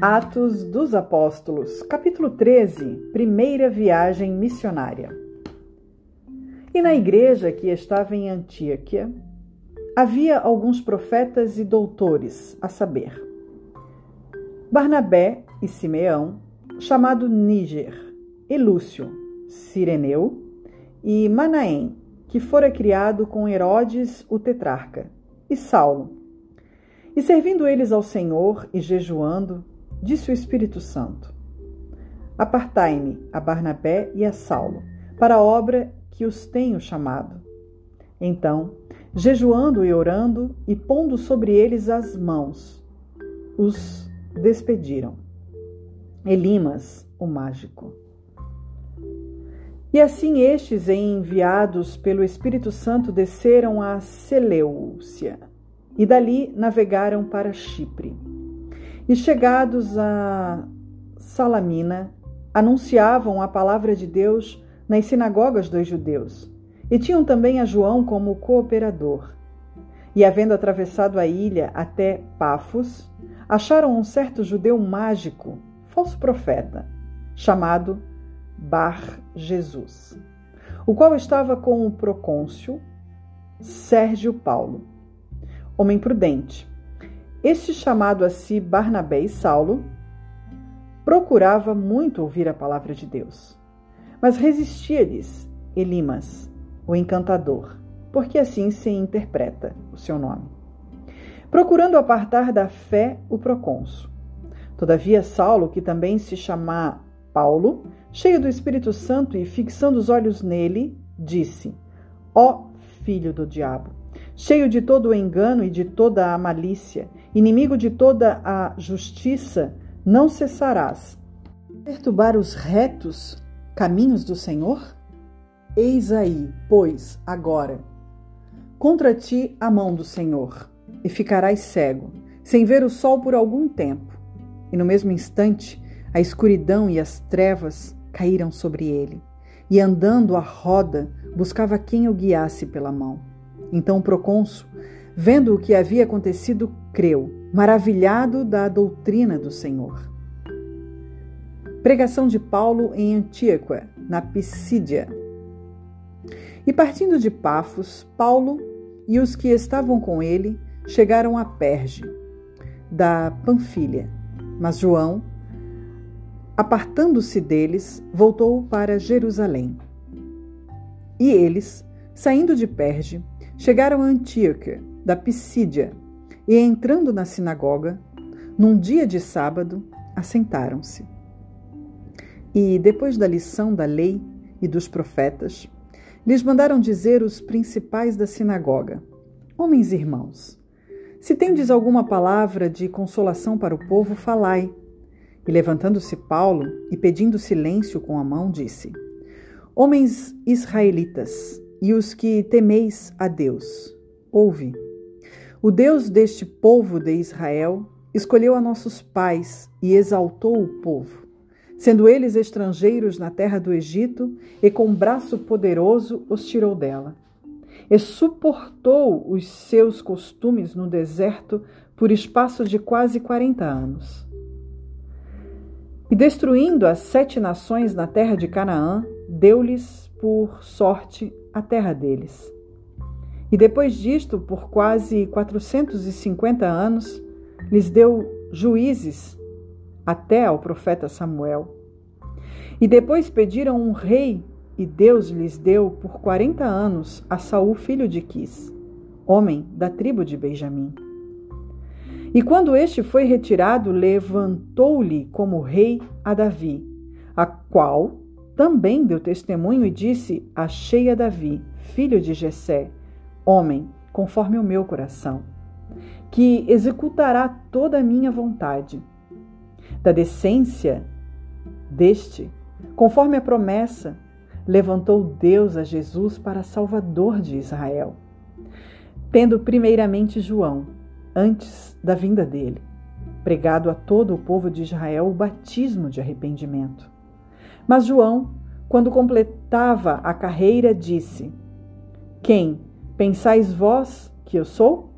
Atos dos Apóstolos, capítulo 13 Primeira viagem missionária. E na igreja que estava em Antioquia, havia alguns profetas e doutores, a saber, Barnabé e Simeão, chamado Níger, e Lúcio, Sireneu, e Manaém, que fora criado com Herodes o tetrarca, e Saulo. E servindo eles ao Senhor e jejuando, Disse o Espírito Santo: Apartai-me a Barnabé e a Saulo para a obra que os tenho chamado. Então, jejuando e orando e pondo sobre eles as mãos, os despediram. Elimas, o mágico. E assim estes, enviados pelo Espírito Santo, desceram a Seleucia e dali navegaram para Chipre. E chegados a Salamina, anunciavam a palavra de Deus nas sinagogas dos judeus. E tinham também a João como cooperador. E havendo atravessado a ilha até Pafos, acharam um certo judeu mágico, falso profeta, chamado Bar Jesus, o qual estava com o procônsul Sérgio Paulo, homem prudente, este chamado a si Barnabé e Saulo procurava muito ouvir a palavra de Deus, mas resistia-lhes Elimas, o encantador, porque assim se interpreta o seu nome, procurando apartar da fé o procônsul. Todavia Saulo, que também se chama Paulo, cheio do Espírito Santo e fixando os olhos nele, disse: Ó filho do diabo, cheio de todo o engano e de toda a malícia, inimigo de toda a justiça, não cessarás. Perturbar os retos caminhos do Senhor? Eis aí, pois, agora, contra ti a mão do Senhor, e ficarás cego, sem ver o sol por algum tempo. E no mesmo instante, a escuridão e as trevas caíram sobre ele, e andando à roda, buscava quem o guiasse pela mão. Então o procônsul, vendo o que havia acontecido, creu, maravilhado da doutrina do Senhor. Pregação de Paulo em Antíoca, na Pisídia. E partindo de Pafos, Paulo e os que estavam com ele chegaram a Perge, da Panfilha. Mas João, apartando-se deles, voltou para Jerusalém. E eles, saindo de Perge, chegaram a Antíoca, da Pisídia, e entrando na sinagoga, num dia de sábado, assentaram-se. E, depois da lição da lei e dos profetas, lhes mandaram dizer os principais da sinagoga: Homens e irmãos, se tendes alguma palavra de consolação para o povo, falai. E levantando-se Paulo e pedindo silêncio com a mão, disse: Homens israelitas, e os que temeis a Deus. Ouve. O Deus deste povo de Israel escolheu a nossos pais e exaltou o povo, sendo eles estrangeiros na terra do Egito, e com braço poderoso os tirou dela. E suportou os seus costumes no deserto por espaço de quase quarenta anos. E destruindo as sete nações na terra de Canaã, deu-lhes por sorte a terra deles. E depois disto, por quase 450 anos, lhes deu juízes até ao profeta Samuel. E depois pediram um rei, e Deus lhes deu por 40 anos a Saul, filho de Quis, homem da tribo de Benjamim. E quando este foi retirado, levantou-lhe como rei a Davi, a qual também deu testemunho e disse: Achei a Davi, filho de Jessé, homem conforme o meu coração, que executará toda a minha vontade. Da decência deste, conforme a promessa, levantou Deus a Jesus para Salvador de Israel, tendo primeiramente João, antes da vinda dele, pregado a todo o povo de Israel o batismo de arrependimento. Mas João, quando completava a carreira, disse: Quem pensais vós que eu sou?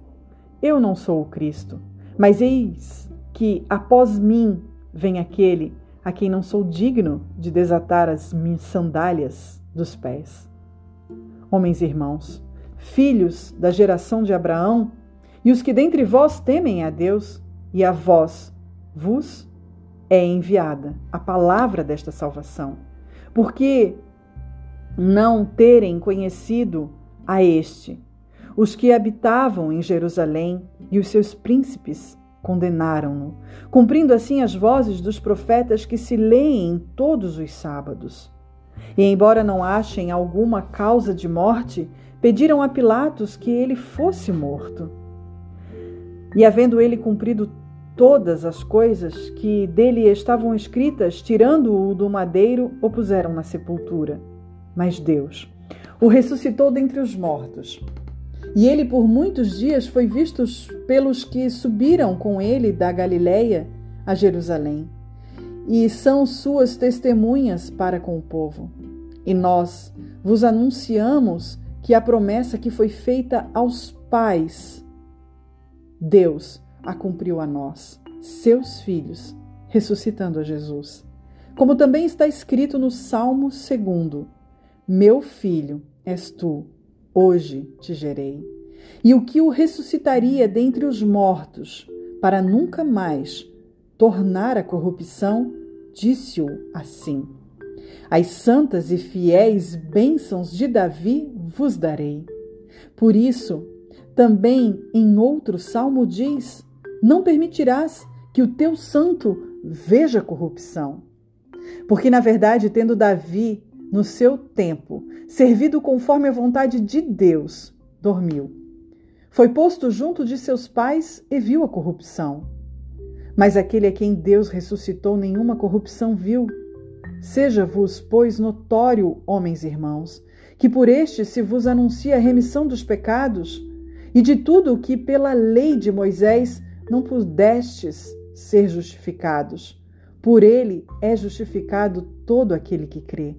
Eu não sou o Cristo, mas eis que após mim vem aquele a quem não sou digno de desatar as minhas sandálias dos pés. Homens e irmãos, filhos da geração de Abraão, e os que dentre vós temem a Deus, e a vós vos é enviada a palavra desta salvação, porque não terem conhecido a este, os que habitavam em Jerusalém e os seus príncipes condenaram-no, cumprindo assim as vozes dos profetas que se leem todos os sábados. E, embora não achem alguma causa de morte, pediram a Pilatos que ele fosse morto. E, havendo ele cumprido todas as coisas que dele estavam escritas, tirando-o do madeiro, o puseram na sepultura. Mas Deus o ressuscitou dentre os mortos e ele por muitos dias foi visto pelos que subiram com ele da Galiléia a Jerusalém, e são suas testemunhas para com o povo. E nós vos anunciamos que a promessa que foi feita aos pais, Deus a cumpriu a nós, seus filhos, ressuscitando a Jesus. Como também está escrito no Salmo 2: Meu filho és tu, hoje te gerei. E o que o ressuscitaria dentre os mortos, para nunca mais tornar a corrupção, disse-o assim: As santas e fiéis bênçãos de Davi vos darei. Por isso, também em outro salmo diz: Não permitirás que o teu santo veja corrupção. Porque, na verdade, tendo Davi no seu tempo, servido conforme a vontade de Deus, dormiu. Foi posto junto de seus pais e viu a corrupção. Mas aquele a quem Deus ressuscitou, nenhuma corrupção viu. Seja-vos, pois, notório, homens e irmãos, que por este se vos anuncia a remissão dos pecados e de tudo o que pela lei de Moisés não pudestes ser justificados. Por ele é justificado todo aquele que crê.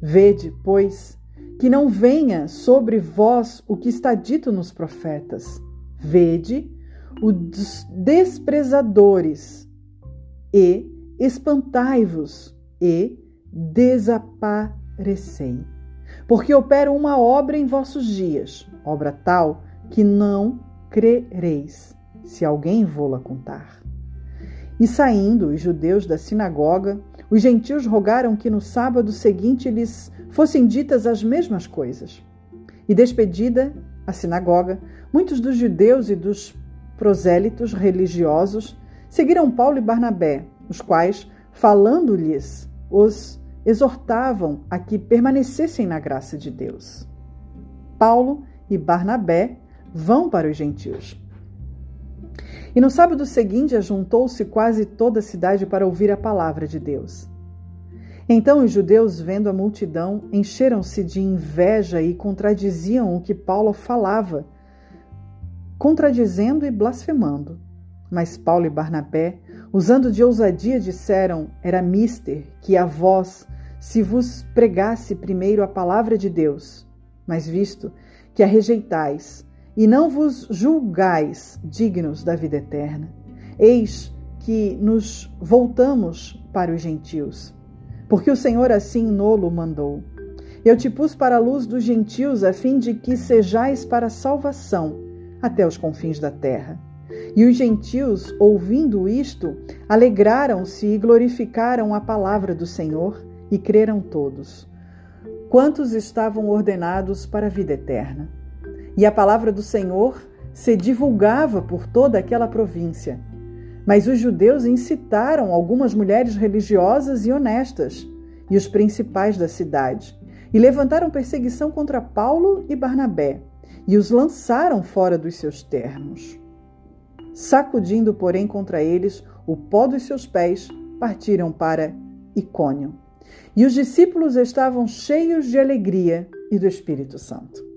Vede, pois, que não venha sobre vós o que está dito nos profetas. Vede os desprezadores e espantai-vos e desaparecei. Porque opero uma obra em vossos dias, obra tal que não crereis, se alguém vô-la contar. E saindo os judeus da sinagoga, os gentios rogaram que no sábado seguinte lhes fossem ditas as mesmas coisas. E despedida a sinagoga, muitos dos judeus e dos prosélitos religiosos seguiram Paulo e Barnabé, os quais, falando-lhes, os exortavam a que permanecessem na graça de Deus. Paulo e Barnabé vão para os gentios. E no sábado seguinte ajuntou-se quase toda a cidade para ouvir a palavra de Deus. Então os judeus, vendo a multidão, encheram-se de inveja e contradiziam o que Paulo falava, contradizendo e blasfemando. Mas Paulo e Barnabé, usando de ousadia, disseram: Era mister que a vós se vos pregasse primeiro a palavra de Deus, mas visto que a rejeitais, e não vos julgais dignos da vida eterna. Eis que nos voltamos para os gentios, porque o Senhor assim nolo mandou. Eu te pus para a luz dos gentios, a fim de que sejais para salvação até os confins da terra. E os gentios, ouvindo isto, alegraram-se e glorificaram a palavra do Senhor e creram todos, quantos estavam ordenados para a vida eterna e a palavra do Senhor se divulgava por toda aquela província. Mas os judeus incitaram algumas mulheres religiosas e honestas e os principais da cidade, e levantaram perseguição contra Paulo e Barnabé, e os lançaram fora dos seus termos. Sacudindo, porém, contra eles o pó dos seus pés, partiram para Icônio. E os discípulos estavam cheios de alegria e do Espírito Santo.